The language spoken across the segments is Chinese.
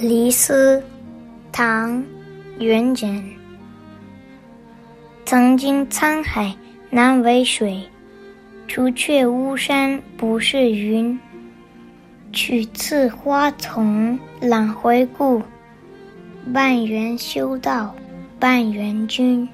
离思，唐·元稹。曾经沧海难为水，除却巫山不是云。取次花丛懒回顾，半缘修道半缘君。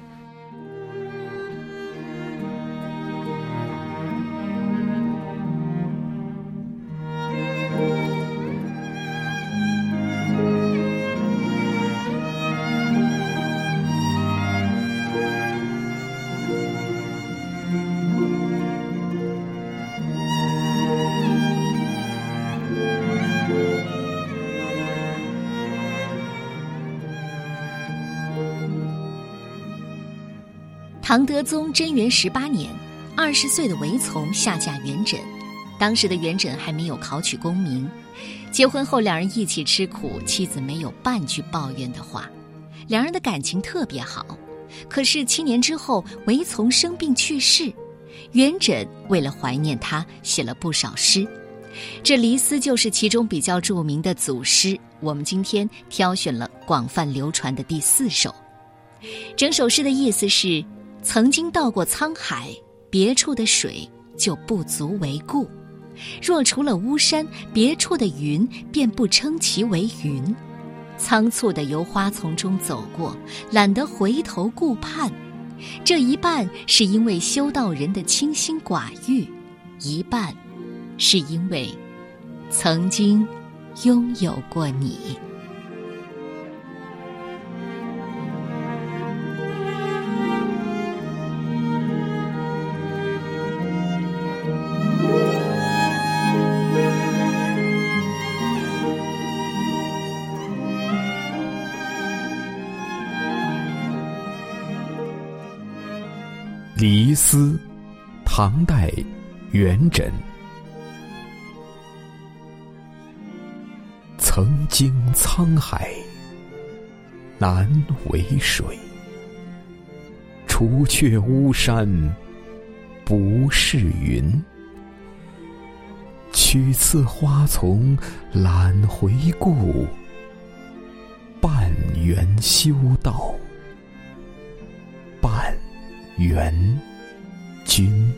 唐德宗贞元十八年，二十岁的韦丛下嫁元稹。当时的元稹还没有考取功名，结婚后两人一起吃苦，妻子没有半句抱怨的话，两人的感情特别好。可是七年之后，韦丛生病去世，元稹为了怀念他，写了不少诗，这《离思》就是其中比较著名的组诗。我们今天挑选了广泛流传的第四首，整首诗的意思是。曾经到过沧海，别处的水就不足为故；若除了巫山，别处的云便不称其为云。仓促地由花丛中走过，懒得回头顾盼。这一半是因为修道人的清心寡欲，一半是因为曾经拥有过你。《离思》，唐代，元稹。曾经沧海难为水，除却巫山不是云。取次花丛懒回顾，半缘修道。元君。